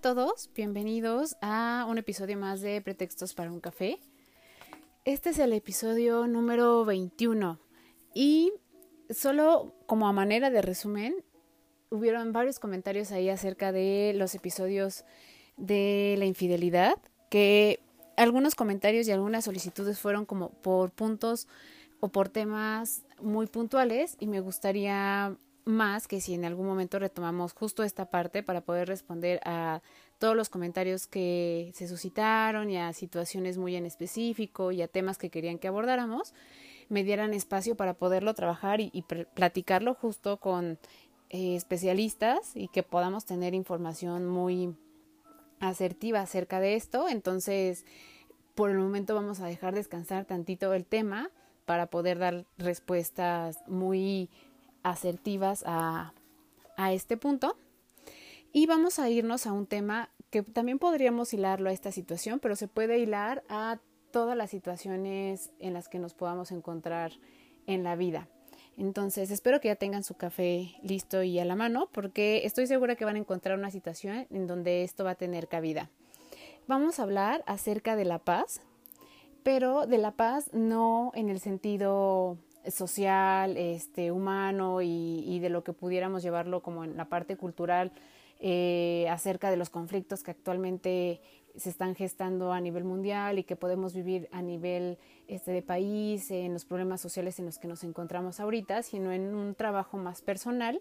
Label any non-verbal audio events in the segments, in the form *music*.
Todos, bienvenidos a un episodio más de Pretextos para un café. Este es el episodio número 21 y solo como a manera de resumen, hubieron varios comentarios ahí acerca de los episodios de la infidelidad, que algunos comentarios y algunas solicitudes fueron como por puntos o por temas muy puntuales y me gustaría más que si en algún momento retomamos justo esta parte para poder responder a todos los comentarios que se suscitaron y a situaciones muy en específico y a temas que querían que abordáramos, me dieran espacio para poderlo trabajar y, platicarlo justo con eh, especialistas y que podamos tener información muy asertiva acerca de esto. Entonces, por el momento vamos a dejar descansar tantito el tema para poder dar respuestas muy asertivas a, a este punto. Y vamos a irnos a un tema que también podríamos hilarlo a esta situación, pero se puede hilar a todas las situaciones en las que nos podamos encontrar en la vida. Entonces, espero que ya tengan su café listo y a la mano, porque estoy segura que van a encontrar una situación en donde esto va a tener cabida. Vamos a hablar acerca de la paz, pero de la paz no en el sentido social, este, humano y, de lo que pudiéramos llevarlo como en la parte cultural eh, acerca de los conflictos que actualmente se están gestando a nivel mundial y que podemos vivir a nivel este, de país, en los problemas sociales en los que nos encontramos ahorita, sino en un trabajo más personal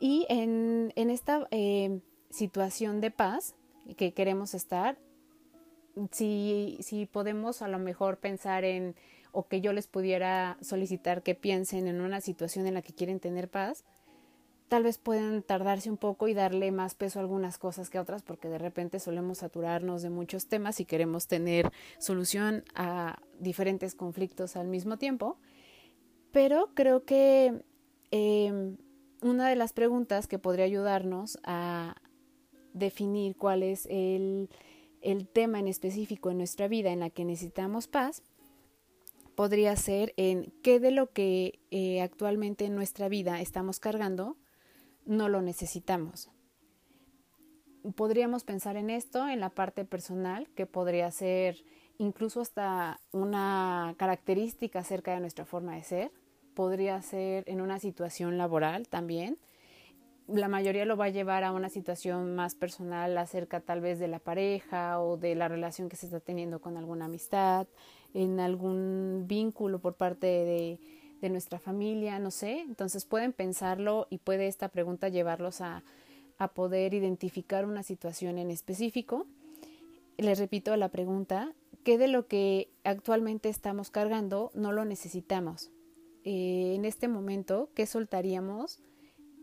y en, en esta eh, situación de paz que queremos estar, si, si podemos a lo mejor pensar en o que yo les pudiera solicitar que piensen en una situación en la que quieren tener paz, tal vez pueden tardarse un poco y darle más peso a algunas cosas que a otras porque de repente solemos saturarnos de muchos temas y queremos tener solución a diferentes conflictos al mismo tiempo. Pero creo que em, una de las preguntas que podría ayudarnos a definir cuál es el, el tema en específico en nuestra vida en la que necesitamos paz podría ser en qué de lo que eh, actualmente en nuestra vida estamos cargando no lo necesitamos. Podríamos pensar en esto en la parte personal, que podría ser incluso hasta una característica acerca de nuestra forma de ser. Podría ser en una situación laboral también. La mayoría lo va a llevar a una situación más personal acerca tal vez de la pareja o de la relación que se está teniendo con alguna amistad, en algún vínculo por parte de, de nuestra familia, no sé. Entonces pueden pensarlo y puede esta pregunta llevarlos a, a poder identificar una situación en específico. Les repito la pregunta, ¿qué de lo que actualmente estamos cargando no lo necesitamos? Eh, en este momento, ¿qué soltaríamos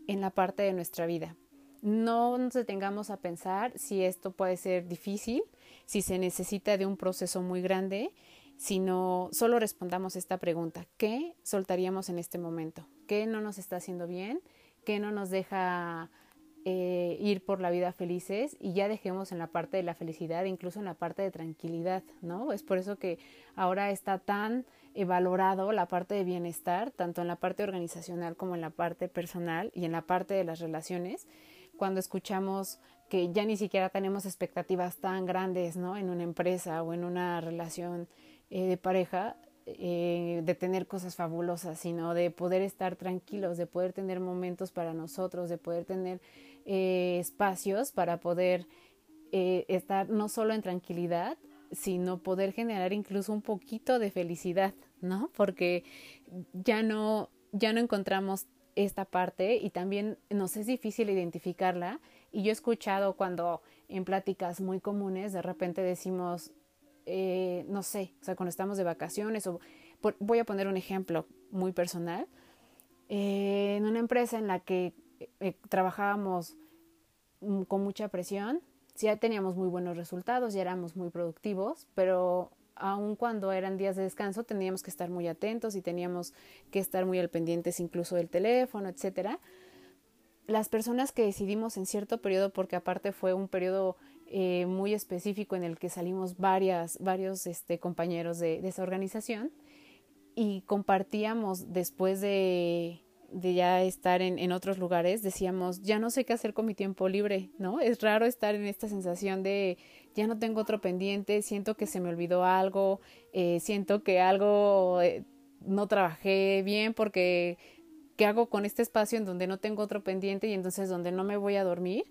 en la parte de nuestra vida? No nos detengamos a pensar si esto puede ser difícil, si se necesita de un proceso muy grande sino solo respondamos esta pregunta, ¿qué soltaríamos en este momento? ¿Qué no nos está haciendo bien? ¿Qué no nos deja eh, ir por la vida felices? Y ya dejemos en la parte de la felicidad, incluso en la parte de tranquilidad, ¿no? Es por eso que ahora está tan valorado la parte de bienestar, tanto en la parte organizacional como en la parte personal y en la parte de las relaciones, cuando escuchamos que ya ni siquiera tenemos expectativas tan grandes, ¿no? En una empresa o en una relación eh, de pareja, eh, de tener cosas fabulosas, sino de poder estar tranquilos, de poder tener momentos para nosotros, de poder tener eh, espacios para poder estar no solo en tranquilidad, sino poder generar incluso un poquito de felicidad, ¿no? Porque ya no, ya no encontramos esta parte y también nos es difícil identificarla. Y yo he escuchado cuando en pláticas muy comunes de repente decimos, eh, no sé, o sea, cuando estamos de vacaciones o voy a poner un ejemplo muy personal, eh, en una empresa en la que eh, trabajábamos mm, con mucha presión. Ya teníamos muy buenos resultados, ya éramos muy productivos, pero aun cuando eran días de descanso teníamos que estar muy atentos y teníamos que estar muy al pendientes incluso del teléfono, etcétera. Las personas que decidimos en cierto periodo, porque aparte fue un periodo eh, muy específico en el que salimos varias, varios este, compañeros de, de esa organización y compartíamos después de, ya estar en, en, otros lugares, decíamos, ya no sé qué hacer con mi tiempo libre, ¿no? Es raro estar en esta sensación de ya no tengo otro pendiente, siento que se me olvidó algo, eh, siento que algo eh, no trabajé bien porque ¿qué hago con este espacio en donde no tengo otro pendiente y entonces donde no me voy a dormir?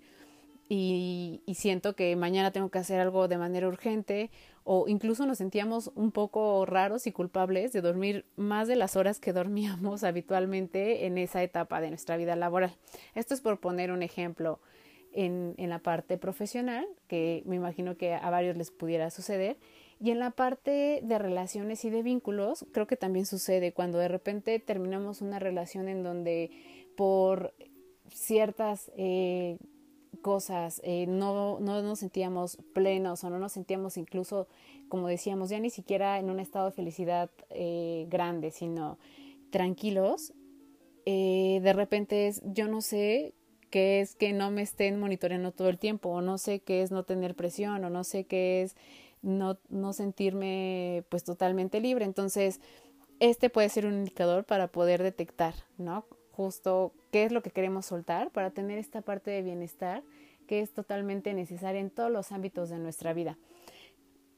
Y, siento que mañana tengo que hacer algo de manera urgente o incluso nos sentíamos un poco raros y culpables de dormir más de las horas que *laughs* dormíamos habitualmente en esa etapa de nuestra vida laboral. Esto es por poner un ejemplo en, en la parte profesional, que me imagino que a varios les pudiera suceder. Y en la parte de relaciones y de vínculos, creo que también sucede cuando de repente terminamos una relación en donde por ciertas eh, cosas, eh, no, no nos sentíamos plenos o no nos sentíamos incluso, como decíamos, ya ni siquiera en un estado de felicidad eh, grande, sino tranquilos, eh, de repente es, yo no sé qué es que no me estén monitoreando todo el tiempo, o no sé qué es no tener presión, o no sé qué es no, no sentirme pues totalmente libre. Entonces, este puede ser un indicador para poder detectar, ¿no? justo qué es lo que queremos soltar para tener esta parte de bienestar que es totalmente necesaria en todos los ámbitos de nuestra vida.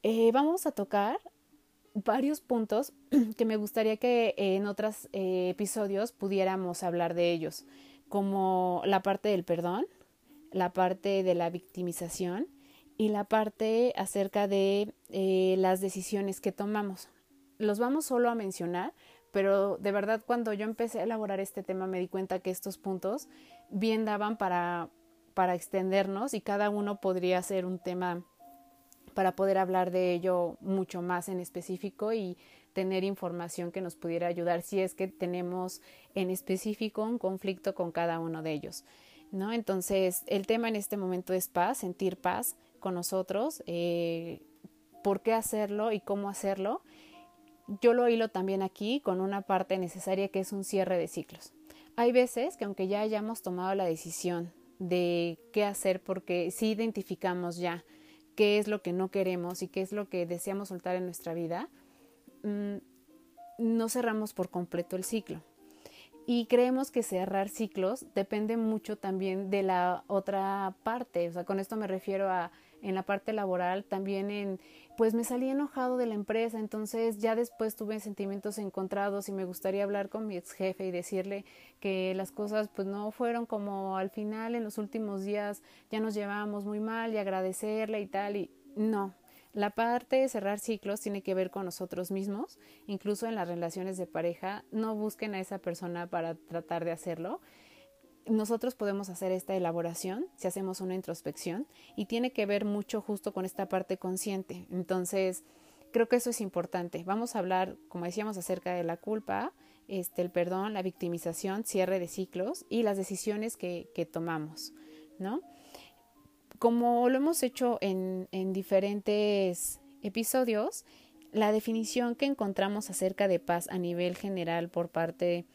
Eh, vamos a tocar varios puntos *clears throat* que me gustaría que en otros eh, episodios pudiéramos hablar de ellos, como la parte del perdón, la parte de la victimización y la parte acerca de eh, las decisiones que tomamos. Los vamos solo a mencionar pero de verdad cuando yo empecé a elaborar este tema me di cuenta que estos puntos bien daban para, para extendernos y cada uno podría ser un tema para poder hablar de ello mucho más en específico y tener información que nos pudiera ayudar si es que tenemos en específico un conflicto con cada uno de ellos. ¿no? Entonces, el tema en este momento es paz, sentir paz con nosotros, eh, por qué hacerlo y cómo hacerlo yo lo hilo también aquí con una parte necesaria que es un cierre de ciclos. Hay veces que aunque ya hayamos tomado la decisión de qué hacer porque sí identificamos ya qué es lo que no queremos y qué es lo que deseamos soltar en nuestra vida, mm, no cerramos por completo el ciclo. Y creemos que cerrar ciclos depende mucho también de la otra parte. O sea, con esto me refiero a en la parte laboral, también en, pues me salí enojado de la empresa, entonces ya después tuve sentimientos encontrados y me gustaría hablar con mi ex jefe y decirle que las cosas pues no fueron como al final en los últimos días ya nos llevábamos muy mal y agradecerle y tal y no. La parte de cerrar ciclos tiene que ver con nosotros mismos, incluso en las relaciones de pareja, no busquen a esa persona para tratar de hacerlo nosotros podemos hacer esta elaboración si hacemos una introspección y tiene que ver mucho justo con esta parte consciente. Entonces, creo que eso es importante. Vamos a hablar, como decíamos, acerca de la culpa, este, el perdón, la victimización, cierre de ciclos y las decisiones que, que tomamos, ¿no? Como lo hemos hecho en, en diferentes episodios, la definición que encontramos acerca de paz a nivel general por parte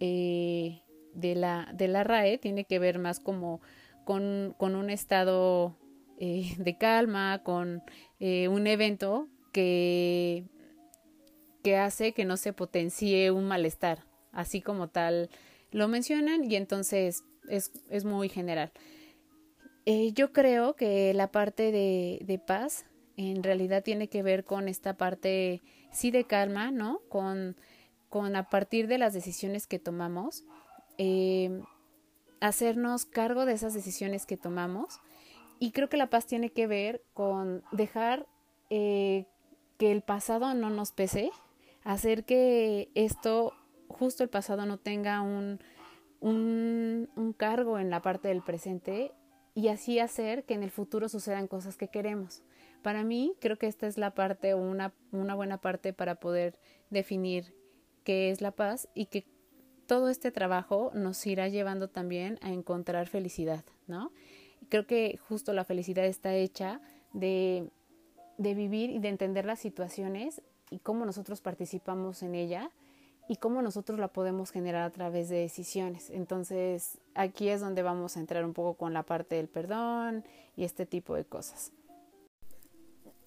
eh, de la, de la RAE tiene que ver más como con, con un estado eh, de calma, con eh, un evento que, que hace que no se potencie un malestar, así como tal lo mencionan y entonces es, es muy general. Eh, yo creo que la parte de, de paz en realidad tiene que ver con esta parte sí de calma, ¿no? Con, con a partir de las decisiones que tomamos, eh, hacernos cargo de esas decisiones que tomamos. Y creo que la paz tiene que ver con dejar eh, que el pasado no nos pese, hacer que esto, justo el pasado, no tenga un, un, un cargo en la parte del presente y así hacer que en el futuro sucedan cosas que queremos. Para mí, creo que esta es la parte o una, una buena parte para poder definir qué es la paz y que todo este trabajo nos irá llevando también a encontrar felicidad, ¿no? creo que justo la felicidad está hecha de, de vivir y de entender las situaciones y cómo nosotros participamos en ella y cómo nosotros la podemos generar a través de decisiones. Entonces, aquí es donde vamos a entrar un poco con la parte del perdón y este tipo de cosas.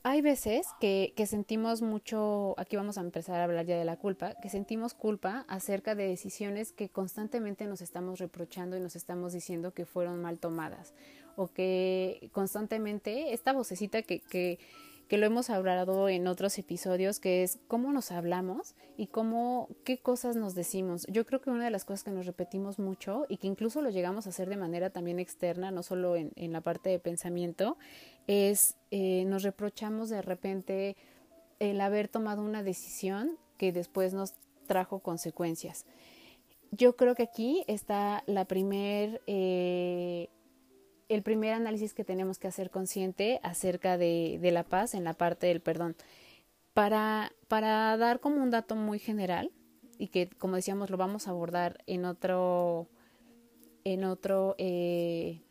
Hay veces que, que, sentimos mucho, aquí vamos a empezar a hablar ya de la culpa, que sentimos culpa acerca de decisiones que constantemente nos estamos reprochando y nos estamos diciendo que fueron mal tomadas o que constantemente esta vocecita que, que que lo hemos hablado en otros episodios, que es cómo nos hablamos y cómo, qué cosas nos decimos. Yo creo que una de las cosas que nos repetimos mucho y que incluso lo llegamos a hacer de manera también externa, no solo en, en la parte de pensamiento, es eh, nos reprochamos de repente el haber tomado una decisión que después nos trajo consecuencias. Yo creo que aquí está la primer eh, el primer análisis que tenemos que hacer consciente acerca de, la paz en la parte del perdón. Para, para, dar como un dato muy general y que como decíamos lo vamos a abordar en otro en otro eh,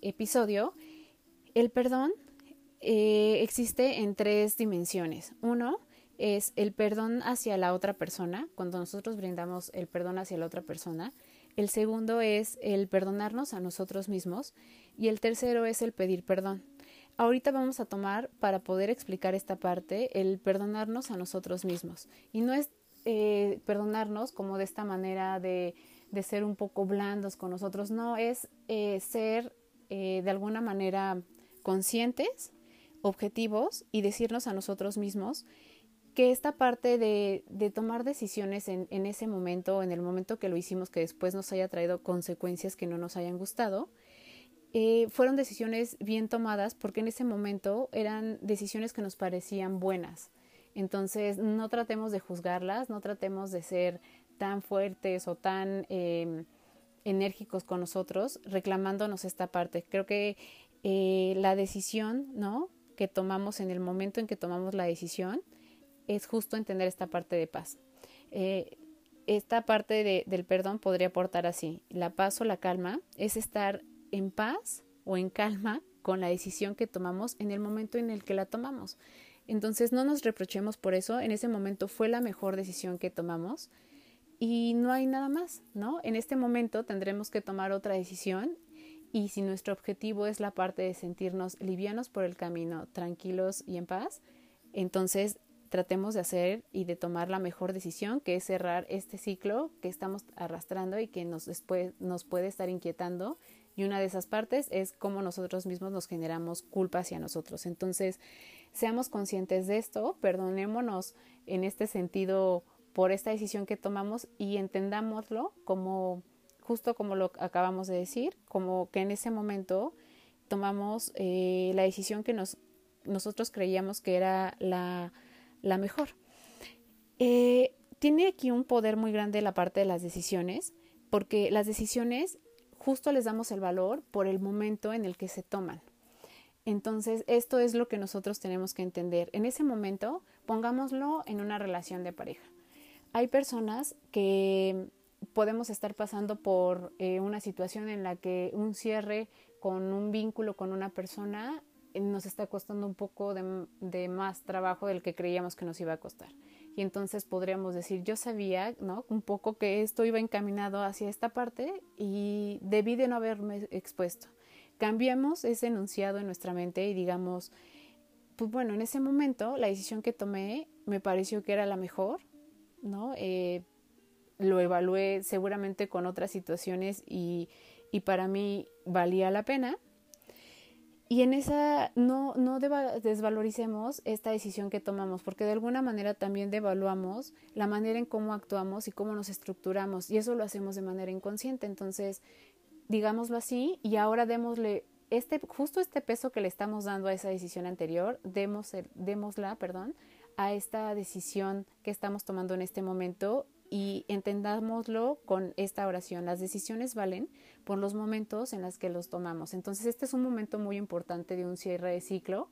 episodio el perdón eh, existe en tres dimensiones uno es el perdón hacia la otra persona cuando nosotros brindamos el perdón hacia la otra persona el segundo es el perdonarnos a nosotros mismos y el tercero es el pedir perdón. Ahorita vamos a tomar para poder explicar esta parte el perdonarnos a nosotros mismos. Y no es eh, perdonarnos como de esta manera de, de, ser un poco blandos con nosotros, no, es eh, ser eh, de alguna manera conscientes, objetivos y decirnos a nosotros mismos que esta parte de, tomar decisiones en, en, ese momento, en el momento que lo hicimos, que después nos haya traído consecuencias que no nos hayan gustado, eh, fueron decisiones bien tomadas porque en ese momento eran decisiones que nos parecían buenas. Entonces, no tratemos de juzgarlas, no tratemos de ser tan fuertes o tan eh, enérgicos con nosotros, reclamándonos esta parte. Creo que eh, la decisión, ¿no? Que tomamos en el momento en que tomamos la decisión, es justo entender esta parte de paz. Eh, esta parte de, del perdón podría aportar así. La paz o la calma es estar en paz o en calma con la decisión que tomamos en el momento en el que la tomamos. Entonces no nos reprochemos por eso, en ese momento fue la mejor decisión que tomamos y no hay nada más, ¿no? En este momento tendremos que tomar otra decisión y si nuestro objetivo es la parte de sentirnos livianos por el camino, tranquilos y en paz, entonces tratemos de hacer y de tomar la mejor decisión, que es cerrar este ciclo que estamos arrastrando y que nos, después, nos puede estar inquietando. Y una de esas partes es cómo nosotros mismos nos generamos culpa hacia nosotros. Entonces, seamos conscientes de esto, perdonémonos en este sentido por esta decisión que tomamos y entendámoslo como, justo como lo acabamos de decir, como que en ese momento tomamos eh, la decisión que nos, nosotros creíamos que era la la mejor. Eh, tiene aquí un poder muy grande la parte de las decisiones, porque las decisiones justo les damos el valor por el momento en el que se toman. Entonces, esto es lo que nosotros tenemos que entender. En ese momento, pongámoslo en una relación de pareja. Hay personas que podemos estar pasando por eh, una situación en la que un cierre con un vínculo con una persona nos está costando un poco de, más trabajo del que creíamos que nos iba a costar. Y entonces podríamos decir, yo sabía, ¿no? Un poco que esto iba encaminado hacia esta parte y debí de no haberme expuesto. Cambiemos ese enunciado en nuestra mente y digamos, pues bueno, en ese momento la decisión que tomé me pareció que era la mejor, ¿no? Eh, lo evalué seguramente con otras situaciones y, y para mí valía la pena y en esa no, no desvaloricemos esta decisión que tomamos, porque de alguna manera también devaluamos la manera en cómo actuamos y cómo nos estructuramos, y eso lo hacemos de manera inconsciente. Entonces, digámoslo así, y ahora démosle este, justo este peso que le estamos dando a esa decisión anterior, demos démosla, perdón, a esta decisión que estamos tomando en este momento y entendámoslo con esta oración. Las decisiones valen por los momentos en los que los tomamos. Entonces, este es un momento muy importante de un cierre de ciclo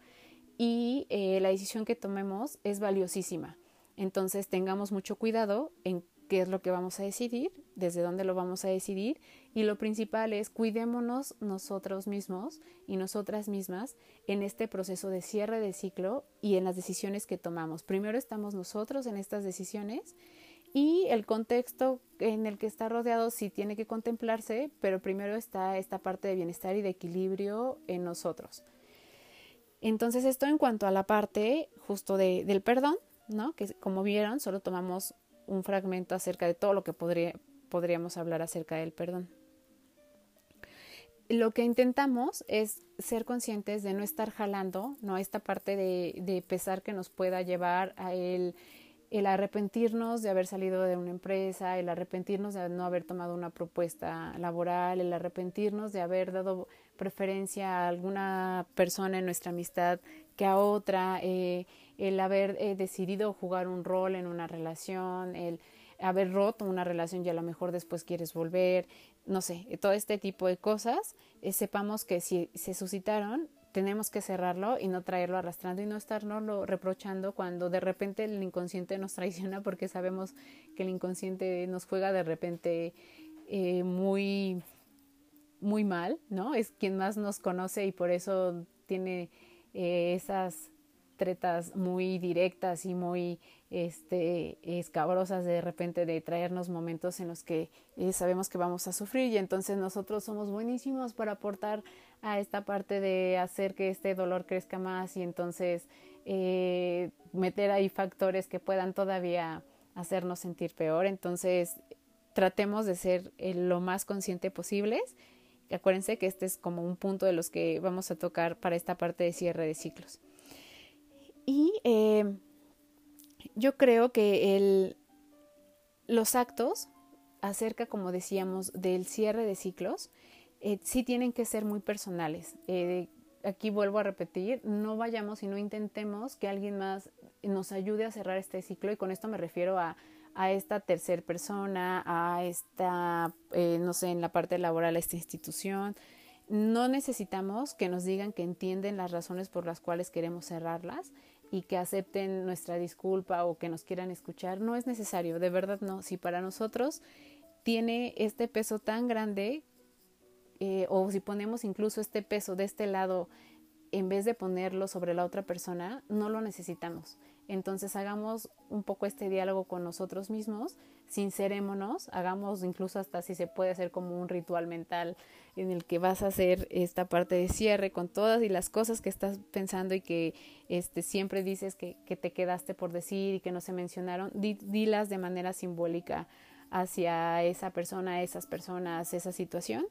y eh, la decisión que tomemos es valiosísima. Entonces, tengamos mucho cuidado en qué es lo que vamos a decidir desde dónde lo vamos a decidir y lo principal es cuidémonos nosotros mismos y nosotras mismas en este proceso de cierre de ciclo y en las decisiones que tomamos. Primero estamos nosotros en estas decisiones y el contexto en el que está rodeado sí tiene que contemplarse, pero primero está esta parte de bienestar y de equilibrio en nosotros. Entonces esto en cuanto a la parte justo de, del perdón, ¿no? Que como vieron, solo tomamos un fragmento acerca de todo lo que podría, podríamos hablar acerca del perdón. Lo que intentamos es ser conscientes de no estar jalando, ¿no? Esta parte de, de pesar que nos pueda llevar a el el arrepentirnos de haber salido de una empresa, el arrepentirnos de no haber tomado una propuesta laboral, el arrepentirnos de haber dado preferencia a alguna persona en nuestra amistad que a otra, eh, el haber eh, decidido jugar un rol en una relación, el haber roto una relación y a lo mejor después quieres volver, no sé, todo este tipo de cosas, eh, sepamos que si se suscitaron tenemos que cerrarlo y no traerlo arrastrando y no estarnos reprochando cuando de repente el inconsciente nos traiciona porque sabemos que el inconsciente nos juega de repente eh, muy muy mal, ¿no? Es quien más nos conoce y por eso tiene eh, esas tretas muy directas y muy este, escabrosas de repente de traernos momentos en los que eh, sabemos que vamos a sufrir y entonces nosotros somos buenísimos para aportar a esta parte de hacer que este dolor crezca más y entonces eh, meter ahí factores que puedan todavía hacernos sentir peor. Entonces tratemos de ser eh, lo más consciente posibles. Acuérdense que este es como un punto de los que vamos a tocar para esta parte de cierre de ciclos. Y yo creo que el, los actos acerca, como decíamos, del cierre de ciclos, eh, sí tienen que ser muy personales. Eh, aquí vuelvo a repetir, no vayamos y no intentemos que alguien más nos ayude a cerrar este ciclo y con esto me refiero a, a esta tercera persona, a esta, eh, no sé, en la parte laboral, a esta institución. No necesitamos que nos digan que entienden las razones por las cuales queremos cerrarlas y que acepten nuestra disculpa o que nos quieran escuchar. No es necesario, de verdad no. Si para nosotros tiene este peso tan grande eh, o si ponemos incluso este peso de este lado en vez de ponerlo sobre la otra persona, no lo necesitamos. Entonces hagamos un poco este diálogo con nosotros mismos, sincerémonos, hagamos incluso hasta si se puede hacer como un ritual mental en el que vas a hacer esta parte de cierre con todas y las cosas que estás pensando y que este, siempre dices que, te quedaste por decir y que no se mencionaron, dilas de manera simbólica hacia esa persona, esas personas, esa situación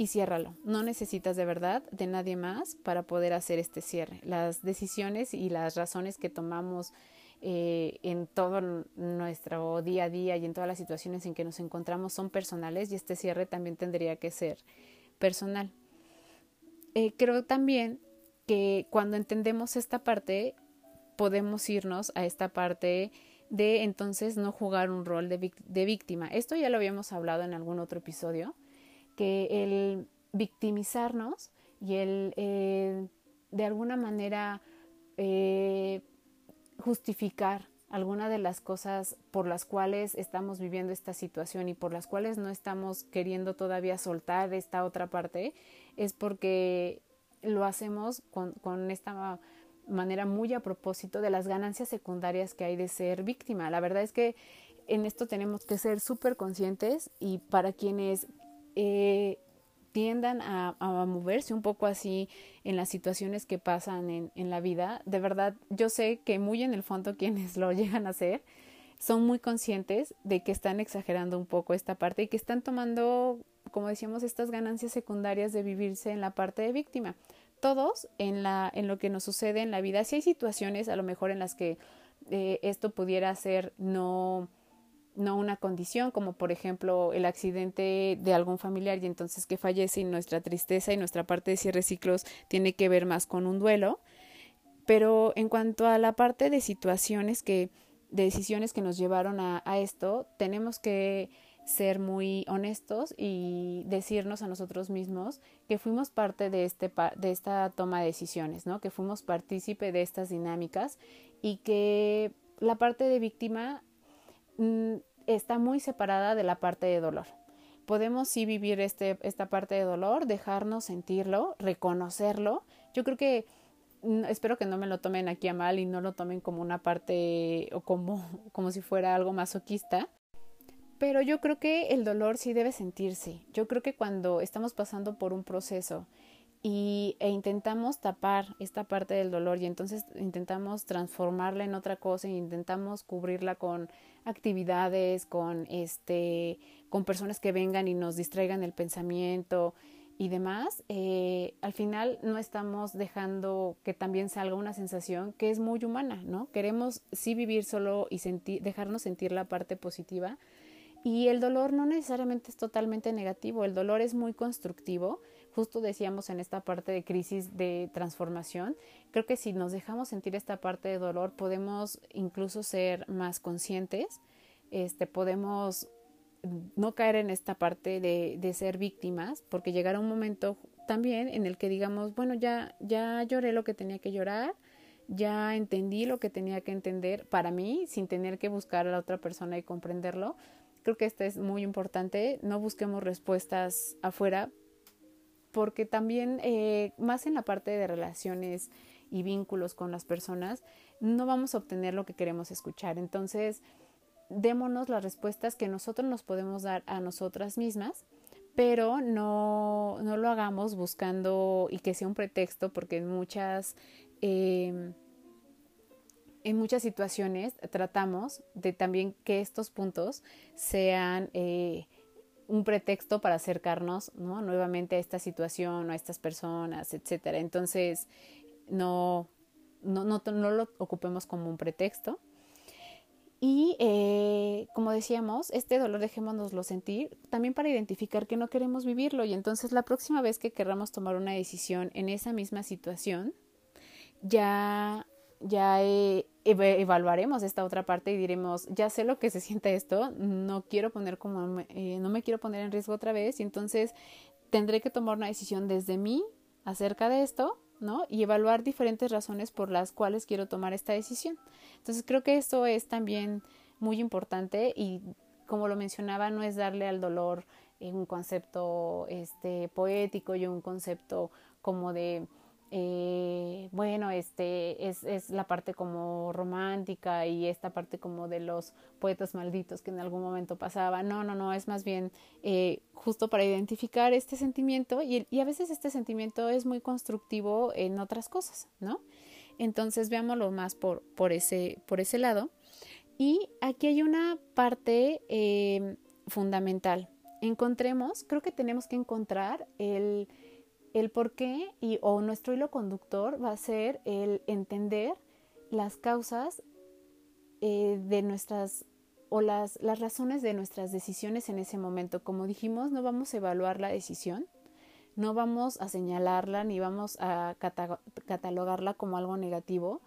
y ciérralo. No necesitas de verdad de nadie más para poder hacer este cierre. Las decisiones y las razones que tomamos eh, en todo nuestro día a día y en todas las situaciones en que nos encontramos son personales y este cierre también tendría que ser personal. Eh, creo también que cuando entendemos esta parte podemos irnos a esta parte de entonces no jugar un rol de, de víctima. Esto ya lo habíamos hablado en algún otro episodio que el victimizarnos y el eh, de alguna manera eh, justificar alguna de las cosas por las cuales estamos viviendo esta situación y por las cuales no estamos queriendo todavía soltar esta otra parte es porque lo hacemos con, con esta manera muy a propósito de las ganancias secundarias que hay de ser víctima. La verdad es que en esto tenemos que ser súper conscientes y para quienes eh, tiendan a, moverse un poco así en las situaciones que pasan en, la vida. De verdad, yo sé que muy en el fondo *laughs* quienes lo llegan a hacer son muy conscientes de que están exagerando un poco esta parte y que están tomando, como decíamos, estas ganancias secundarias de vivirse en la parte de víctima. Todos en, la, en lo que nos sucede en la vida, si hay situaciones a lo mejor en las que eh, esto pudiera ser no no una condición, como por ejemplo el accidente de algún familiar y entonces que fallece y nuestra tristeza y nuestra parte de cierre ciclos tiene que ver más con un duelo. Pero en cuanto a la parte de situaciones que, de decisiones que nos llevaron a, a esto, tenemos que ser muy honestos y decirnos a nosotros mismos que fuimos parte de, este, de esta toma de decisiones, ¿no? que fuimos partícipe de estas dinámicas y que la parte de víctima Mm, está muy separada de la parte de dolor. Podemos sí vivir este, esta parte de dolor, dejarnos sentirlo, reconocerlo. Yo creo que mm, espero que no me lo tomen aquí a mal y no lo tomen como una parte o como, *laughs* como si fuera algo masoquista. Pero yo creo que el dolor sí debe sentirse. Yo creo que cuando estamos pasando por un proceso y, e intentamos tapar esta parte del dolor y entonces intentamos transformarla en otra cosa e intentamos cubrirla con actividades, con este, con personas que vengan y nos distraigan el pensamiento y demás, eh, al final no estamos dejando que también salga una sensación que es muy humana, ¿no? Queremos sí vivir solo y sentir, dejarnos sentir la parte positiva, y el dolor no necesariamente es totalmente negativo, el dolor es muy constructivo. Justo decíamos en esta parte de crisis de transformación, creo que si nos dejamos sentir esta parte de dolor podemos incluso ser más conscientes, este, podemos no caer en esta parte de, de ser víctimas, porque llegará un momento también en el que digamos, bueno, ya, ya lloré lo que tenía que llorar, ya entendí lo que tenía que entender para mí, sin tener que buscar a la otra persona y comprenderlo, Creo que esto es muy importante. No busquemos respuestas afuera porque también eh, más en la parte de relaciones y vínculos con las personas no vamos a obtener lo que queremos escuchar. Entonces, démonos las respuestas que nosotros nos podemos dar a nosotras mismas, pero no, no lo hagamos buscando y que sea un pretexto porque en muchas... Eh, en muchas situaciones tratamos de también que estos puntos sean eh, un pretexto para acercarnos ¿no? nuevamente a esta situación o a estas personas, etcétera. Entonces, no, no, no, no, lo ocupemos como un pretexto. Y eh, como decíamos, este dolor dejémonoslo sentir también para identificar que no queremos vivirlo. Y entonces la próxima vez que querramos tomar una decisión en esa misma situación, ya ya evaluaremos esta otra parte y diremos, ya sé lo que se siente esto, no quiero poner como, eh, no me quiero poner en riesgo otra vez y entonces tendré que tomar una decisión desde mí acerca de esto, ¿no? Y evaluar diferentes razones por las cuales quiero tomar esta decisión. Entonces creo que esto es también muy importante y como lo mencionaba, no es darle al dolor un concepto este poético y un concepto como de eh, bueno, este es, la parte como romántica y esta parte como de los poetas malditos que en algún momento pasaba. No, no, no, es más bien eh, justo para identificar este sentimiento y, a veces este sentimiento es muy constructivo en otras cosas, ¿no? Entonces veámoslo más por, por, ese, por ese lado. Y aquí hay una parte eh, fundamental. Encontremos, creo que tenemos que encontrar el el por qué y o nuestro hilo conductor va a ser el entender las causas eh, de nuestras o las, las razones de nuestras decisiones en ese momento. Como dijimos, no vamos a evaluar la decisión, no vamos a señalarla ni vamos a catalogarla como algo negativo,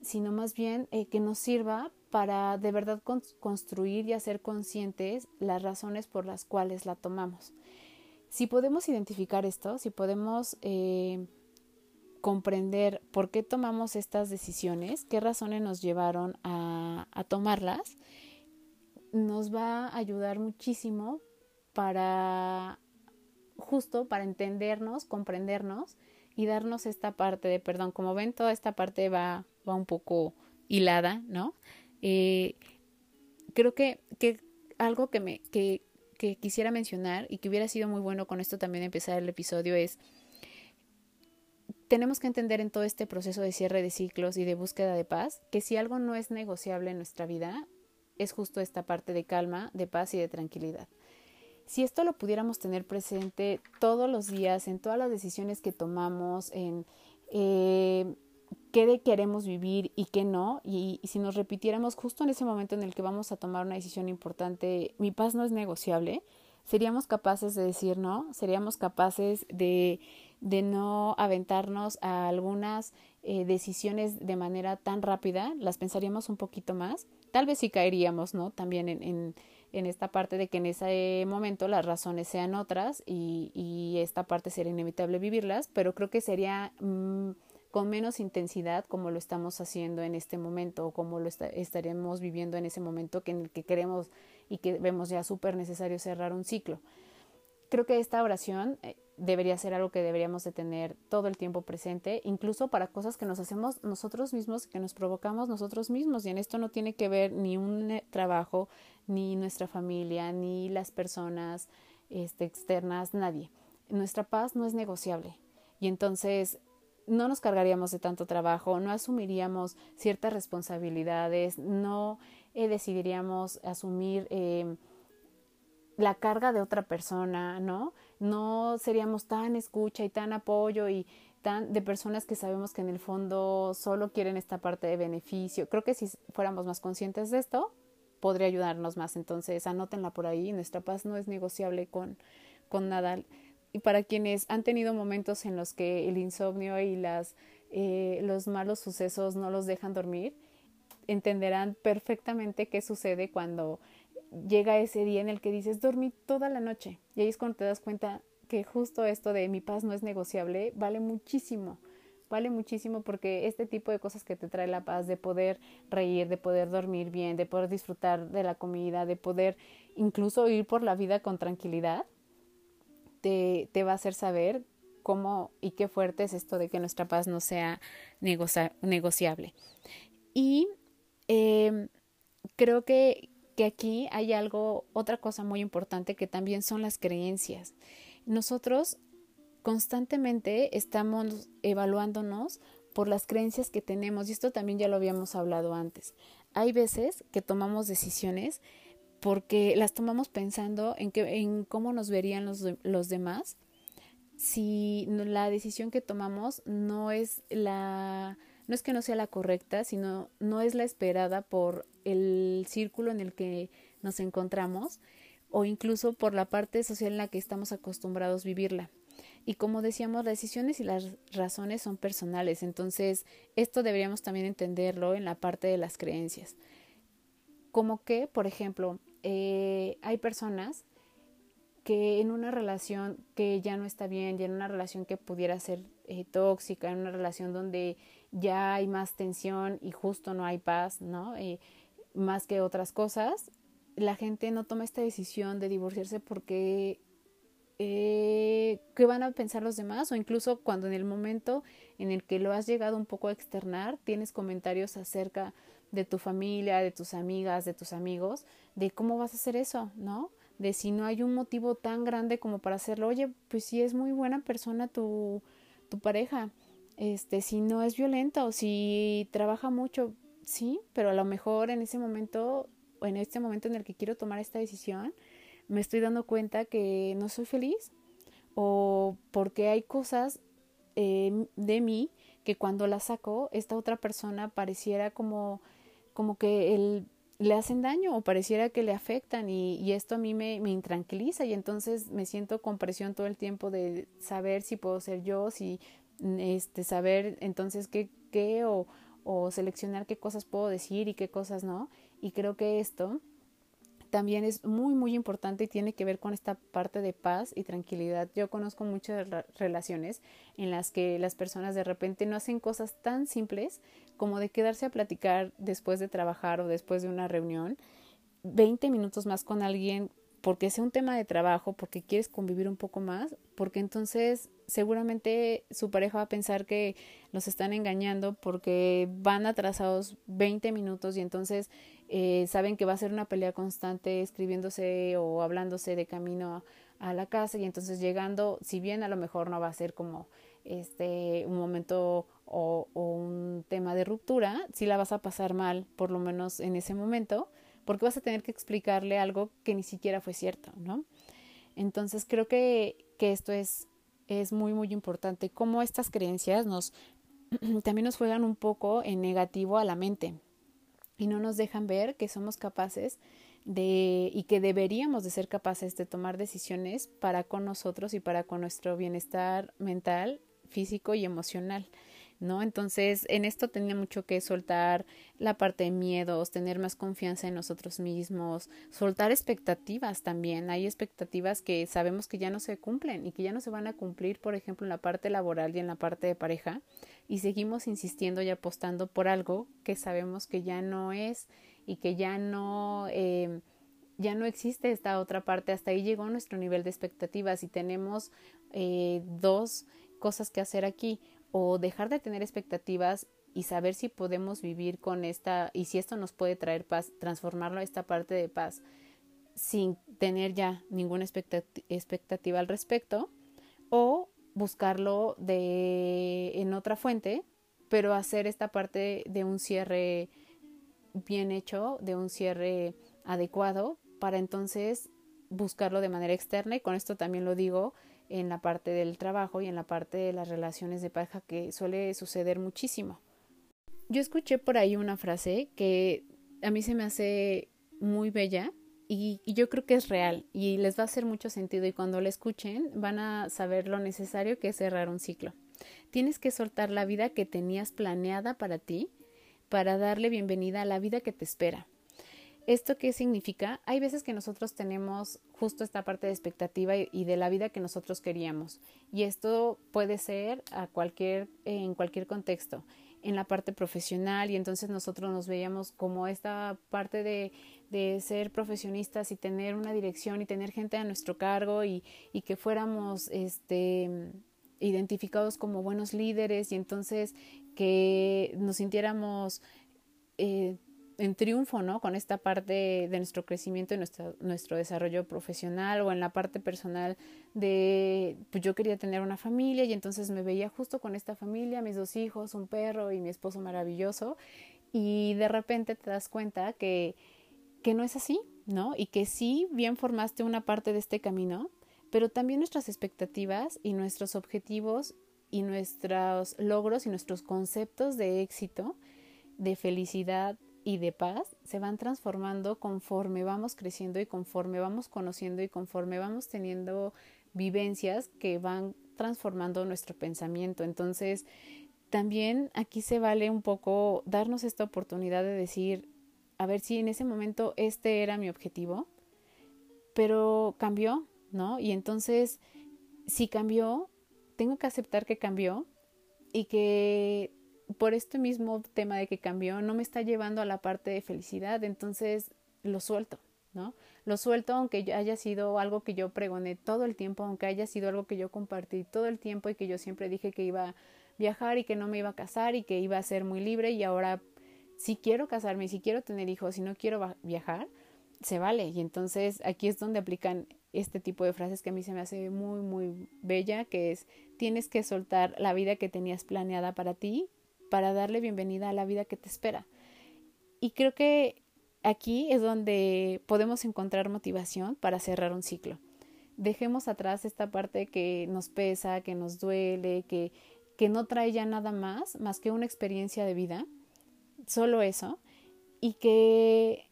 sino más bien eh, que nos sirva para de verdad construir y hacer conscientes las razones por las cuales la tomamos. Si podemos identificar esto, si podemos eh, comprender por qué tomamos estas decisiones, qué razones nos llevaron a, a tomarlas, nos va a ayudar muchísimo para justo para entendernos, comprendernos y darnos esta parte de perdón. Como ven, toda esta parte va, va un poco hilada, ¿no? Eh, creo que, que algo que me, que, que quisiera mencionar y que hubiera sido muy bueno con esto también empezar el episodio es, tenemos que entender en todo este proceso de cierre de ciclos y de búsqueda de paz que si algo no es negociable en nuestra vida, es justo esta parte de calma, de paz y de tranquilidad. Si esto lo pudiéramos tener presente todos los días, en todas las decisiones que tomamos, en eh, qué queremos vivir y qué no. Y, si nos repitiéramos justo en ese momento en el que vamos a tomar una decisión importante, mi paz no es negociable, seríamos capaces de decir no, seríamos capaces de, de no aventarnos a algunas eh, decisiones de manera tan rápida, las pensaríamos un poquito más. Tal vez sí caeríamos, ¿no? También en, en, esta parte de que en ese momento las razones sean otras y, y esta parte sería inevitable vivirlas, pero creo que sería... Mm, con menos intensidad como lo estamos haciendo en este momento o como lo estaremos viviendo en ese momento que en el que queremos y que vemos ya súper necesario cerrar un ciclo. Creo que esta oración eh, debería ser algo que deberíamos de tener todo el tiempo presente, incluso para cosas que nos hacemos nosotros mismos, que nos provocamos nosotros mismos. Y en esto no tiene que ver ni un eh, trabajo, ni nuestra familia, ni las personas este, externas, nadie. Nuestra paz no es negociable. Y entonces no nos cargaríamos de tanto trabajo, no asumiríamos ciertas responsabilidades, no eh, decidiríamos asumir eh, la carga de otra persona, ¿no? No seríamos tan escucha y tan apoyo y tan de personas que sabemos que en el fondo solo quieren esta parte de beneficio. Creo que si fuéramos más conscientes de esto, podría ayudarnos más. Entonces, anótenla por ahí. Nuestra paz no es negociable con, con nada. Y para quienes han tenido momentos en los que el insomnio y las, eh, los malos sucesos no los dejan dormir, entenderán perfectamente qué sucede cuando llega ese día en el que dices dormí toda la noche y ahí es cuando te das cuenta que justo esto de mi paz no es negociable vale muchísimo, vale muchísimo porque este tipo de cosas que te trae la paz, de poder reír, de poder dormir bien, de poder disfrutar de la comida, de poder incluso ir por la vida con tranquilidad, te, va a hacer saber cómo y qué fuerte es esto de que nuestra paz no sea negociable. Y eh, creo que, que aquí hay algo, otra cosa muy importante que también son las creencias. Nosotros constantemente estamos evaluándonos por las creencias que tenemos y esto también ya lo habíamos hablado antes. Hay veces que tomamos decisiones porque las tomamos pensando en, que, en cómo nos verían los, los demás si la decisión que tomamos no es la no es que no sea la correcta, sino no es la esperada por el círculo en el que nos encontramos o incluso por la parte social en la que estamos acostumbrados a vivirla. Y como decíamos, las decisiones y las razones son personales, entonces esto deberíamos también entenderlo en la parte de las creencias. Como que, por ejemplo, eh, hay personas que en una relación que ya no está bien, ya en una relación que pudiera ser eh, tóxica, en una relación donde ya hay más tensión y justo no hay paz, ¿no? Eh, más que otras cosas, la gente no toma esta decisión de divorciarse porque eh, qué van a pensar los demás o incluso cuando en el momento en el que lo has llegado un poco a externar, tienes comentarios acerca tu familia, de tus amigas, de tus amigos, de cómo vas a hacer eso, ¿no? De si no hay un motivo tan grande como para hacerlo, oye, pues si es muy buena persona tu, tu pareja, este, si no es violenta o si trabaja mucho, sí, pero a lo mejor en ese momento o en este momento en el que quiero tomar esta decisión, me estoy dando cuenta que no soy feliz o porque hay cosas eh, de mí que cuando las saco, esta otra persona pareciera como, como que el, le hacen daño o pareciera que le afectan y, esto a mí me, me, intranquiliza y entonces me siento con presión todo el tiempo de saber si puedo ser yo, si este, saber entonces qué, qué o, o seleccionar qué cosas puedo decir y qué cosas no. Y creo que esto también es muy, muy importante y tiene que ver con esta parte de paz y tranquilidad. Yo conozco muchas relaciones en las que las personas de repente no hacen cosas tan simples como de quedarse a platicar después de trabajar o después de una reunión 20 minutos más con alguien porque sea un tema de trabajo, porque quieres convivir un poco más, porque entonces seguramente su pareja va a pensar que los están engañando porque van atrasados 20 minutos y entonces eh, saben que va a ser una pelea constante escribiéndose o hablándose de camino a, la casa y entonces llegando, si bien a lo mejor no va a ser como este un momento o, o un tema de ruptura, sí la vas a pasar mal, por lo menos en ese momento, porque vas a tener que explicarle algo que ni siquiera fue cierto, ¿no? Entonces creo que, que esto es, es muy, muy importante, cómo estas creencias nos *clears throat* también nos juegan un poco en negativo a la mente y no nos dejan ver que somos capaces de y que deberíamos de ser capaces de tomar decisiones para con nosotros y para con nuestro bienestar mental, físico y emocional. ¿no? Entonces, en esto tenía mucho que soltar la parte de miedos, tener más confianza en nosotros mismos, soltar expectativas también. Hay expectativas que sabemos que ya no se cumplen y que ya no se van a cumplir, por ejemplo, en la parte laboral y en la parte de pareja, y seguimos insistiendo y apostando por algo que sabemos que ya no es y que ya no eh, ya no existe esta otra parte hasta ahí llegó nuestro nivel de expectativas y tenemos eh, dos cosas que hacer aquí o dejar de tener expectativas y saber si podemos vivir con esta y si esto nos puede traer paz, transformarlo a esta parte de paz sin tener ya ninguna expectativa al respecto o buscarlo de en otra fuente, pero hacer esta parte de un cierre bien hecho, de un cierre adecuado para entonces buscarlo de manera externa y con esto también lo digo en la parte del trabajo y en la parte de las relaciones de pareja que suele suceder muchísimo. Yo escuché por ahí una frase que a mí se me hace muy bella y, yo creo que es real y les va a hacer mucho sentido y cuando la escuchen van a saber lo necesario que es cerrar un ciclo. Tienes que soltar la vida que tenías planeada para ti para darle bienvenida a la vida que te espera. ¿Esto qué significa? Hay veces que nosotros tenemos justo esta parte de expectativa y de la vida que nosotros queríamos. Y esto puede ser a cualquier, en cualquier contexto, en la parte profesional, y entonces nosotros nos veíamos como esta parte de, de ser profesionistas y tener una dirección y tener gente a nuestro cargo y, y que fuéramos este identificados como buenos líderes y entonces que nos sintiéramos eh, en triunfo, ¿no? Con esta parte de nuestro crecimiento y nuestro, nuestro desarrollo profesional o en la parte personal de, pues yo quería tener una familia y entonces me veía justo con esta familia, mis dos hijos, un perro y mi esposo maravilloso y de repente te das cuenta que, que no es así, ¿no? Y que sí, bien formaste una parte de este camino, pero también nuestras expectativas y nuestros objetivos y nuestros logros y nuestros conceptos de éxito, de felicidad, y de paz se van transformando conforme vamos creciendo y conforme vamos conociendo y conforme vamos teniendo vivencias que van transformando nuestro pensamiento. Entonces, también aquí se vale un poco darnos esta oportunidad de decir, a ver si en ese momento este era mi objetivo, pero cambió, ¿no? Y entonces, si cambió, tengo que aceptar que cambió y que por este mismo tema de que cambió, no me está llevando a la parte de felicidad, entonces lo suelto, ¿no? Lo suelto aunque haya sido algo que yo pregoné todo el tiempo, aunque haya sido algo que yo compartí todo el tiempo y que yo siempre dije que iba a viajar y que no me iba a casar y que iba a ser muy libre y ahora si quiero casarme, si quiero tener hijos, si no quiero viajar, se vale. Y entonces aquí es donde aplican este tipo de frases que a mí se me hace muy, muy bella, que es tienes que soltar la vida que tenías planeada para ti para darle bienvenida a la vida que te espera. Y creo que aquí es donde podemos encontrar motivación para cerrar un ciclo. Dejemos atrás esta parte que nos pesa, que nos duele, que, que no trae ya nada más, más que una experiencia de vida, solo eso, y que,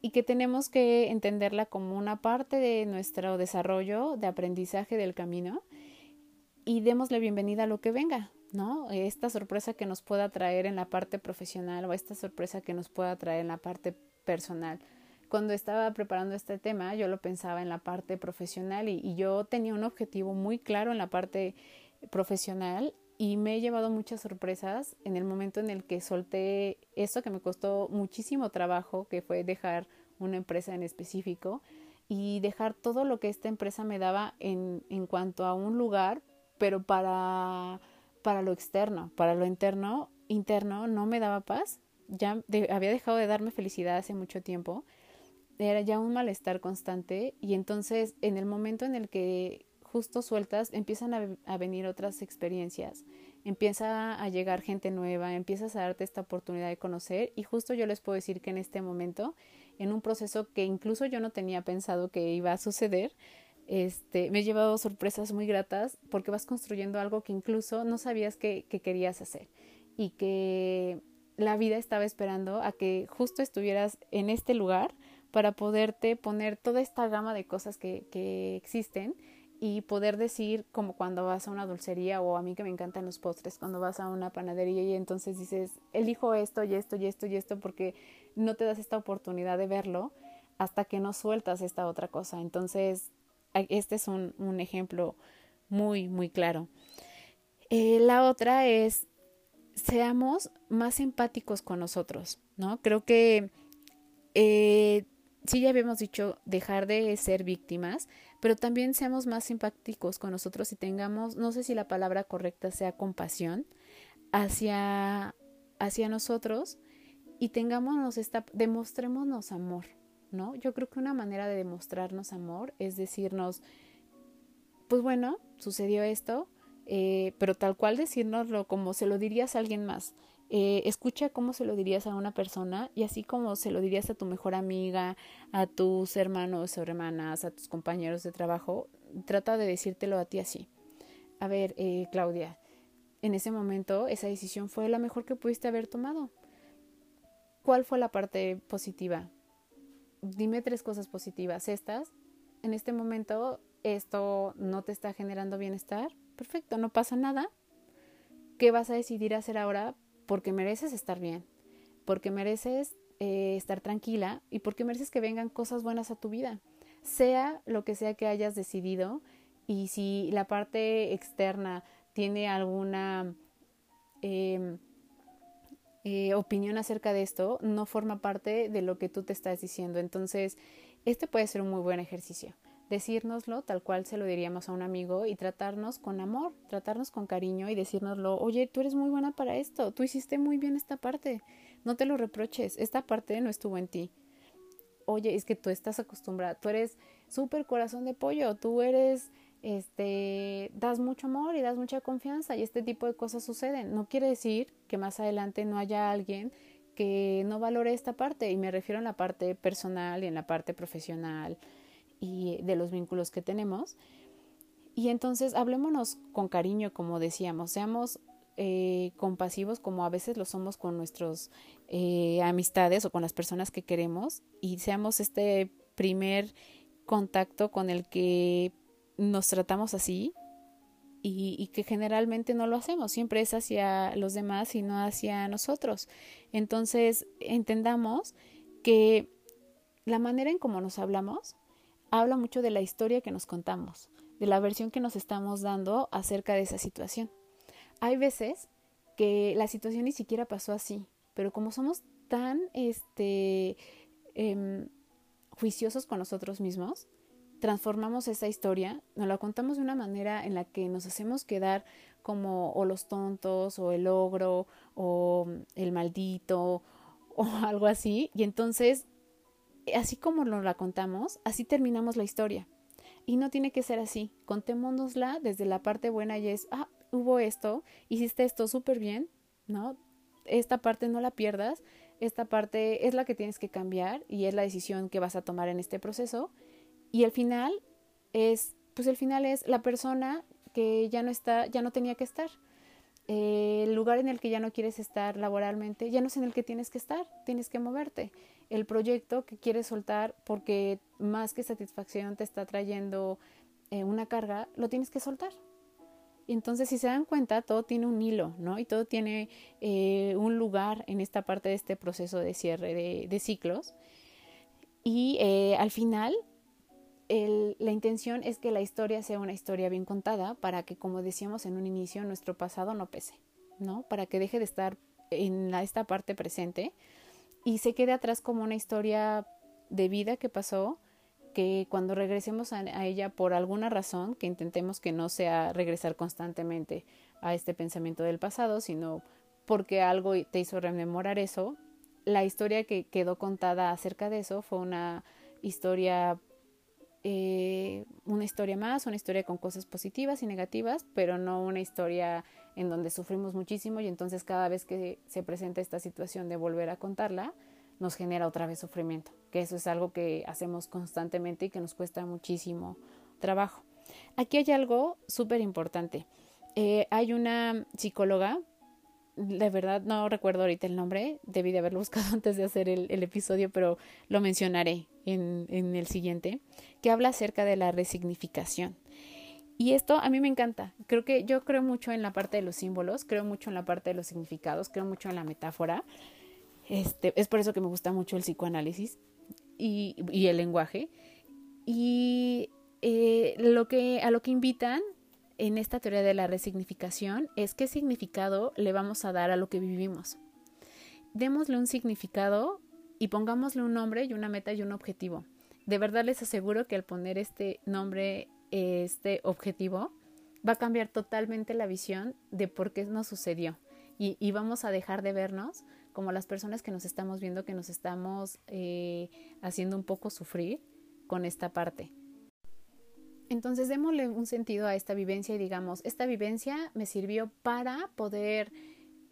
y que tenemos que entenderla como una parte de nuestro desarrollo, de aprendizaje del camino, y démosle bienvenida a lo que venga, ¿no? Esta sorpresa que nos pueda traer en la parte profesional o esta sorpresa que nos pueda traer en la parte personal. Cuando estaba preparando este tema, yo lo pensaba en la parte profesional y, yo tenía un objetivo muy claro en la parte profesional y me he llevado muchas sorpresas en el momento en el que solté eso que me costó muchísimo trabajo, que fue dejar una empresa en específico y dejar todo lo que esta empresa me daba en, en cuanto a un lugar, pero para para lo externo, para lo interno, interno no me daba paz, ya había dejado de darme felicidad hace mucho tiempo, era ya un malestar constante y entonces en el momento en el que justo sueltas empiezan a, a venir otras experiencias, empieza a llegar gente nueva, empiezas a darte esta oportunidad de conocer y justo yo les puedo decir que en este momento, en un proceso que incluso yo no tenía pensado que iba a suceder, este, me he llevado sorpresas muy gratas porque vas construyendo algo que incluso no sabías que, que querías hacer y que la vida estaba esperando a que justo estuvieras en este lugar para poderte poner toda esta gama de cosas que, que existen y poder decir como cuando vas a una dulcería o a mí que me encantan los postres, cuando vas a una panadería y entonces dices, elijo esto y esto y esto y esto porque no te das esta oportunidad de verlo hasta que no sueltas esta otra cosa. Entonces, este es un, ejemplo muy, muy claro. Eh, la otra es seamos más empáticos con nosotros, ¿no? Creo que eh, sí ya habíamos dicho dejar de ser víctimas, pero también seamos más empáticos con nosotros y tengamos, no sé si la palabra correcta sea compasión hacia, hacia nosotros y tengámonos esta, demostrémonos amor, ¿no? Yo creo que una manera de demostrarnos amor es decirnos, pues bueno, sucedió esto, eh, pero tal cual decírnoslo como se lo dirías a alguien más. Eh, escucha cómo se lo dirías a una persona y así como se lo dirías a tu mejor amiga, a tus hermanos o hermanas, a tus compañeros de trabajo, trata de decírtelo a ti así. A ver, eh, Claudia, en ese momento esa decisión fue la mejor que pudiste haber tomado. ¿Cuál fue la parte positiva? Dime tres cosas positivas. Estas, en este momento, esto no te está generando bienestar. Perfecto, no pasa nada. ¿Qué vas a decidir hacer ahora? Porque mereces estar bien, porque mereces eh, estar tranquila y porque mereces que vengan cosas buenas a tu vida. Sea lo que sea que hayas decidido y si la parte externa tiene alguna eh, eh, opinión acerca de esto no forma parte de lo que tú te estás diciendo. Entonces, este puede ser un muy buen ejercicio. Decírnoslo tal cual se lo diríamos a un amigo y tratarnos con amor, tratarnos con cariño y decírnoslo, oye, tú eres muy buena para esto, tú hiciste muy bien esta parte, no te lo reproches, esta parte no estuvo en ti. Oye, es que tú estás acostumbrada, tú eres súper corazón de pollo, tú eres este, das mucho amor y das mucha confianza y este tipo de cosas suceden. No quiere decir que más adelante no haya alguien que no valore esta parte y me refiero en la parte personal y en la parte profesional y de los vínculos que tenemos. Y entonces hablémonos con cariño, como decíamos, seamos eh, compasivos como a veces lo somos con nuestras eh, amistades o con las personas que queremos y seamos este primer contacto con el que nos tratamos así y, que generalmente no lo hacemos, siempre es hacia los demás y no hacia nosotros. Entonces, entendamos que la manera en cómo nos hablamos habla mucho de la historia que nos contamos, de la versión que nos estamos dando acerca de esa situación. Hay veces que la situación ni siquiera pasó así, pero como somos tan este, em, juiciosos con nosotros mismos, transformamos esa historia, nos la contamos de una manera en la que nos hacemos quedar como o los tontos o el ogro o el maldito o *laughs* algo así y entonces así como nos la contamos, así terminamos la historia. Y no tiene que ser así, contémonosla desde la parte buena y es, ah, hubo esto, hiciste esto súper bien, ¿no? Esta parte no la pierdas, esta parte es la que tienes que cambiar y es la decisión que vas a tomar en este proceso y el final es, pues el final es la persona que ya no está, ya no tenía que estar. el lugar en el que ya no quieres estar laboralmente, ya no es en el que tienes que estar, tienes que moverte. El proyecto que quieres soltar porque más que satisfacción te está trayendo eh, una carga, lo tienes que soltar. Y entonces, si se dan cuenta, todo tiene un hilo, ¿no? Y todo tiene eh, un lugar en esta parte de este proceso de cierre de, ciclos. Y eh, al final, la intención es que la historia sea una historia bien contada para que, como decíamos en un inicio, nuestro pasado no pese, ¿no? Para que deje de estar en esta parte presente y se quede atrás como una historia de vida que pasó, que cuando regresemos a, a ella por alguna razón, que intentemos que no sea regresar constantemente a este pensamiento del pasado, sino porque algo te hizo rememorar eso, la historia que quedó contada acerca de eso fue una historia eh, una historia más, una historia con cosas positivas y negativas, pero no una historia en donde sufrimos muchísimo y entonces cada vez que se presenta esta situación de volver a contarla, nos genera otra vez sufrimiento, que eso es algo que hacemos constantemente y que nos cuesta muchísimo trabajo. Aquí hay algo súper importante. Eh, hay una psicóloga de verdad no recuerdo ahorita el nombre, debí de haberlo *laughs* buscado antes de hacer el, episodio, pero lo mencionaré en, el siguiente, que habla acerca de la resignificación. Y esto a mí me encanta. Creo que yo creo mucho en la parte de los símbolos, creo mucho en la parte de los significados, creo mucho en la metáfora. Este, es por eso que me gusta mucho el psicoanálisis y, y el lenguaje. Y eh, lo que, a lo que invitan en esta teoría de la resignificación es qué significado le vamos a dar a lo que vivimos. Démosle un significado y pongámosle un nombre y una meta y un objetivo. De verdad les aseguro que al poner este nombre, este objetivo, va a cambiar totalmente la visión de por qué nos sucedió. Y, vamos a dejar de vernos como las personas que nos estamos viendo, que nos estamos eh, haciendo un poco sufrir con esta parte. Entonces démosle un sentido a esta vivencia y digamos, esta vivencia me sirvió para poder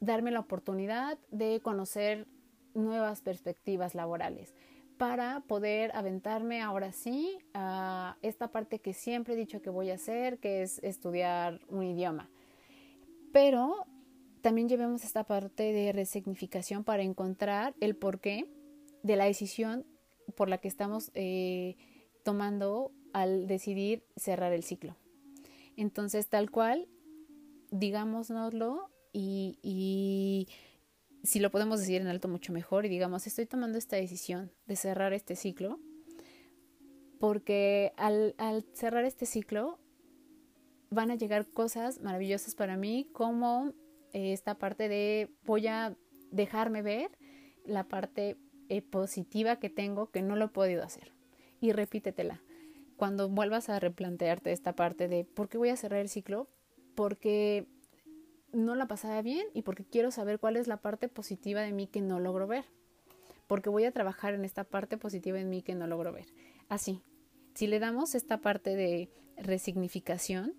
darme la oportunidad de conocer nuevas perspectivas laborales, para poder aventarme ahora sí a esta parte que siempre he dicho que voy a hacer, que es estudiar un idioma. Pero también llevemos esta parte de resignificación para encontrar el porqué de la decisión por la que estamos eh, tomando al decidir cerrar el ciclo. Entonces, tal cual, digámoslo y, y si lo podemos decir en alto mucho mejor y digamos, estoy tomando esta decisión de cerrar este ciclo, porque al, cerrar este ciclo van a llegar cosas maravillosas para mí, como eh, esta parte de voy a dejarme ver la parte eh, positiva que tengo que no lo he podido hacer. Y repítetela. Cuando vuelvas a replantearte esta parte de por qué voy a cerrar el ciclo, porque no la pasaba bien y porque quiero saber cuál es la parte positiva de mí que no logro ver. Porque voy a trabajar en esta parte positiva en mí que no logro ver. Así, si le damos esta parte de resignificación,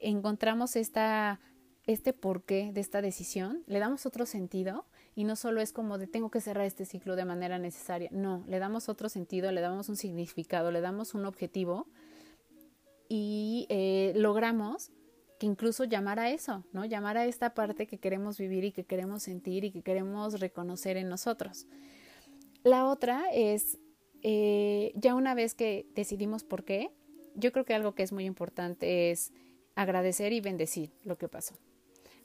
encontramos esta, este porqué de esta decisión, le damos otro sentido y no solo es como de tengo que cerrar este ciclo de manera necesaria, no, le damos otro sentido, le damos un significado, le damos un objetivo y eh, logramos que incluso llamar a eso, ¿no? Llamar a esta parte que queremos vivir y que queremos sentir y que queremos reconocer en nosotros. La otra es, eh, ya una vez que decidimos por qué, yo creo que algo que es muy importante es agradecer y bendecir lo que pasó.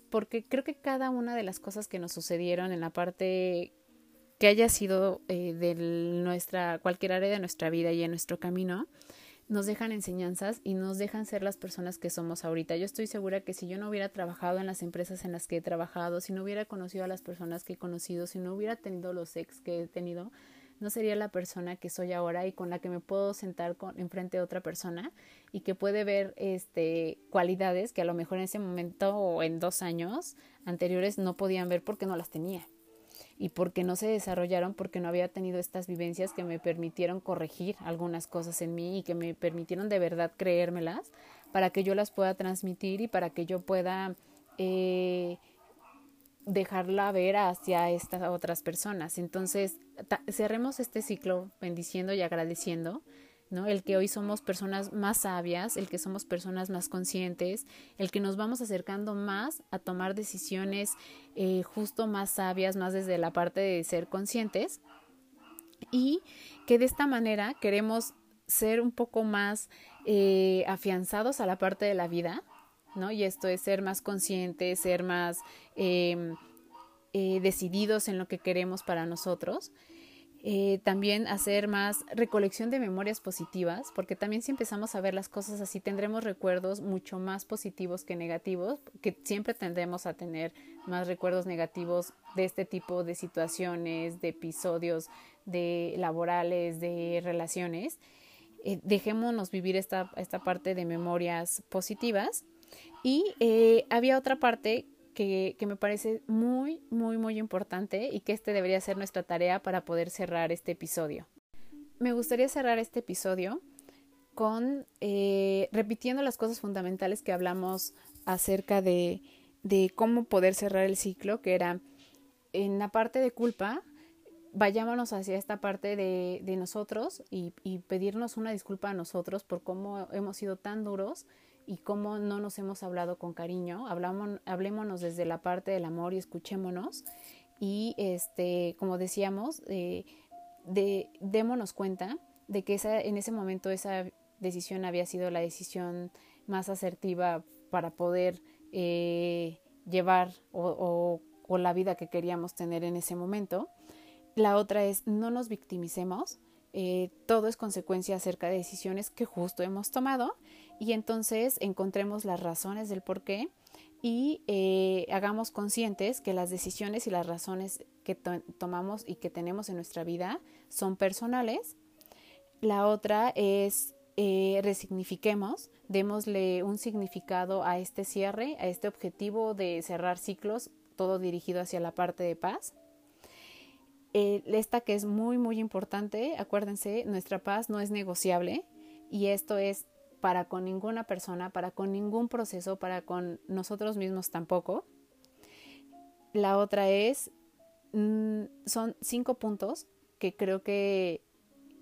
Porque creo que cada una de las cosas que nos sucedieron en la parte que haya sido eh, de nuestra, cualquier área de nuestra vida y en nuestro camino, nos dejan enseñanzas y nos dejan ser las personas que somos ahorita. Yo estoy segura que si yo no hubiera trabajado en las empresas en las que he trabajado, si no hubiera conocido a las personas que he conocido, si no hubiera tenido los ex que he tenido, no sería la persona que soy ahora y con la que me puedo sentar con, enfrente de otra persona y que puede ver este, cualidades que a lo mejor en ese momento o en dos años anteriores no podían ver porque no las tenía y porque no se desarrollaron porque no había tenido estas vivencias que me permitieron corregir algunas cosas en mí y que me permitieron de verdad creérmelas para que yo las pueda transmitir y para que yo pueda eh, dejarla ver hacia estas otras personas. Entonces, cerremos este ciclo bendiciendo y agradeciendo el que hoy somos personas más sabias, el que somos personas más conscientes, el que nos vamos acercando más a tomar decisiones eh, justo más sabias, más desde la parte de ser conscientes. Y que de esta manera queremos ser un poco más eh, afianzados a la parte de la vida, ¿no? Y esto es ser más conscientes, ser más em, eh, decididos en lo que queremos para nosotros eh, también hacer más recolección de memorias positivas, porque también si empezamos a ver las cosas así tendremos recuerdos mucho más positivos que negativos, que siempre tendremos a tener más recuerdos negativos de este tipo de situaciones, de episodios, de laborales, de relaciones. Eh, dejémonos vivir esta, esta parte de memorias positivas. Y eh, había otra parte que, me parece muy, muy, muy importante y que este debería ser nuestra tarea para poder cerrar este episodio. Me gustaría cerrar este episodio con eh, repitiendo las cosas fundamentales que hablamos acerca de, de cómo poder cerrar el ciclo, que era en la parte de culpa, vayámonos hacia esta parte de, de nosotros y, y, pedirnos una disculpa a nosotros por cómo hemos sido tan duros y cómo no nos hemos hablado con cariño. Hablamos, hablémonos desde la parte del amor y escuchémonos. Y este, como decíamos, eh, de, démonos cuenta de que esa, en ese momento esa decisión había sido la decisión más asertiva para poder eh, llevar o, la vida que queríamos tener en ese momento. La otra es no nos victimicemos, eh, todo es consecuencia acerca de decisiones que justo hemos tomado y entonces encontremos las razones del por qué y eh, hagamos conscientes que las decisiones y las razones que tomamos y que tenemos en nuestra vida son personales. La otra es eh, resignifiquemos, démosle un significado a este cierre, a este objetivo de cerrar ciclos, todo dirigido hacia la parte de paz. esta que es muy, muy importante, acuérdense, nuestra paz no es negociable y esto es para con ninguna persona, para con ningún proceso, para con nosotros mismos tampoco. La otra es, mm, son cinco puntos que creo que,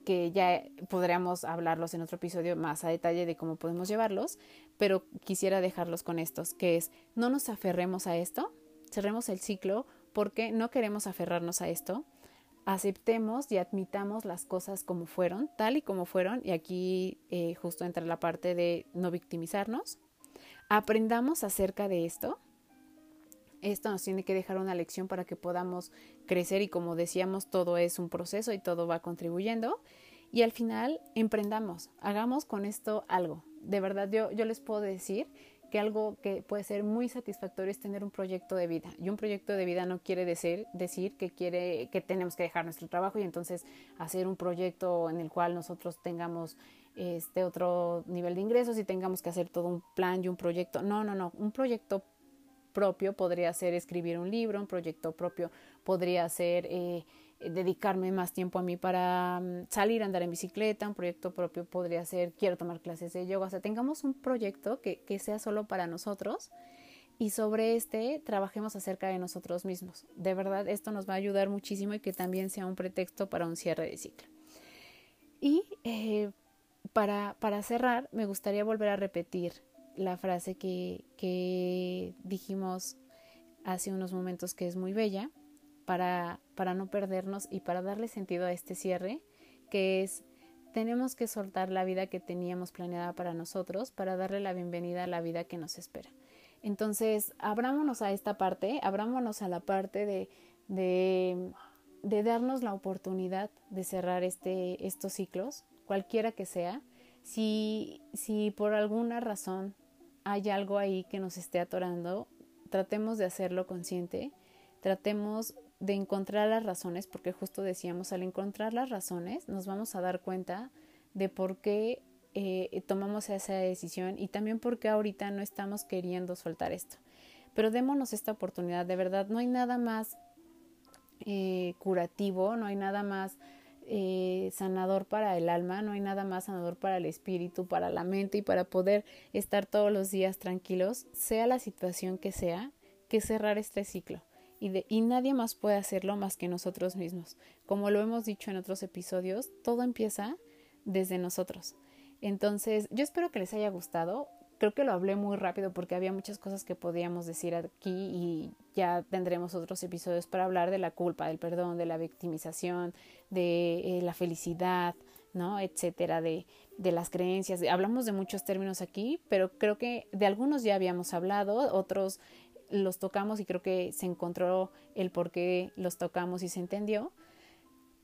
que ya podríamos hablarlos en otro episodio más a detalle de cómo podemos llevarlos, pero quisiera dejarlos con estos, que es, no nos aferremos a esto, cerremos el ciclo porque no queremos aferrarnos a esto, aceptemos y admitamos las cosas como fueron, tal y como fueron, y aquí eh, justo entra la parte de no victimizarnos, aprendamos acerca de esto. Esto nos tiene que dejar una lección para que podamos crecer y como decíamos, todo es un proceso y todo va contribuyendo. Y al final, emprendamos, hagamos con esto algo. De verdad, yo, yo les puedo decir que algo que puede ser muy satisfactorio es tener un proyecto de vida. Y un proyecto de vida no quiere decir, decir que, quiere, que tenemos que dejar nuestro trabajo y entonces hacer un proyecto en el cual nosotros tengamos este otro nivel de ingresos y tengamos que hacer todo un plan y un proyecto. No, no, no. Un proyecto propio podría ser escribir un libro, un proyecto propio podría ser eh, dedicarme más tiempo a mí para mm, salir a andar en bicicleta, un proyecto propio podría ser quiero tomar clases de yoga, o sea, tengamos un proyecto que, que sea solo para nosotros y sobre este trabajemos acerca de nosotros mismos. De verdad, esto nos va a ayudar muchísimo y que también sea un pretexto para un cierre de ciclo. Y eh, para, para cerrar, me gustaría volver a repetir la frase que, que dijimos hace unos momentos que es muy bella para, para no perdernos y para darle sentido a este cierre, que es tenemos que soltar la vida que teníamos planeada para nosotros para darle la bienvenida a la vida que nos espera. Entonces, abrámonos a esta parte, abrámonos a la parte de, de, de darnos la oportunidad de cerrar este, estos ciclos, cualquiera que sea. Si, si por alguna razón hay algo ahí que nos esté atorando, tratemos de hacerlo consciente, tratemos de encontrar las razones, porque justo decíamos, al encontrar las razones nos vamos a dar cuenta de por qué eh, tomamos esa decisión y también por qué ahorita no estamos queriendo soltar esto. Pero démonos esta oportunidad, de verdad, no hay nada más eh, curativo, no hay nada más eh, sanador para el alma, no hay nada más sanador para el espíritu, para la mente y para poder estar todos los días tranquilos, sea la situación que sea, que cerrar este ciclo y, nadie más puede hacerlo más que nosotros mismos. Como lo hemos dicho en otros episodios, todo empieza desde nosotros. Entonces, yo espero que les haya gustado. Creo que lo hablé muy rápido porque había muchas cosas que podíamos decir aquí y ya tendremos otros episodios para hablar de la culpa, del perdón, de la victimización, de eh, la felicidad, ¿no? etcétera, de, de las creencias. Hablamos de muchos términos aquí, pero creo que de algunos ya habíamos hablado, otros los tocamos y creo que se encontró el por qué los tocamos y se entendió.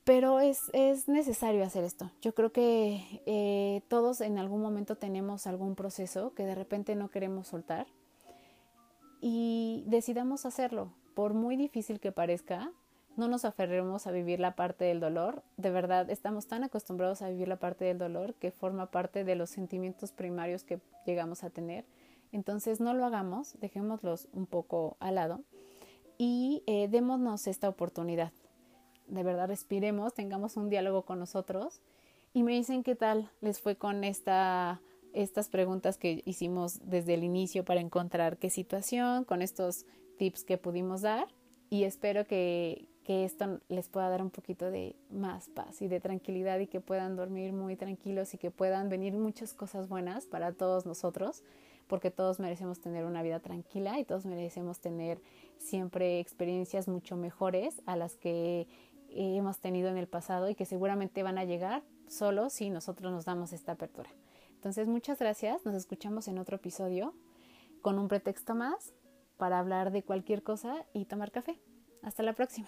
Pero es, es necesario hacer esto. Yo creo que eh, todos en algún momento tenemos algún proceso que de repente no queremos soltar y decidamos hacerlo. Por muy difícil que parezca, no nos aferremos a vivir la parte del dolor. De verdad, estamos tan acostumbrados a vivir la parte del dolor que forma parte de los sentimientos primarios que llegamos a tener entonces no lo hagamos, dejémoslos un poco al lado y eh, démonos esta oportunidad. De verdad, respiremos, tengamos un diálogo con nosotros y me dicen qué tal les fue con esta, estas preguntas que hicimos desde el inicio para encontrar qué situación, con estos tips que pudimos dar y espero que, que esto les pueda dar un poquito de más paz y de tranquilidad y que puedan dormir muy tranquilos y que puedan venir muchas cosas buenas para todos nosotros porque todos merecemos tener una vida tranquila y todos merecemos tener siempre experiencias mucho mejores a las que hemos tenido en el pasado y que seguramente van a llegar solo si nosotros nos damos esta apertura. Entonces, muchas gracias. Nos escuchamos en otro episodio con un pretexto más para hablar de cualquier cosa y tomar café. Hasta la próxima.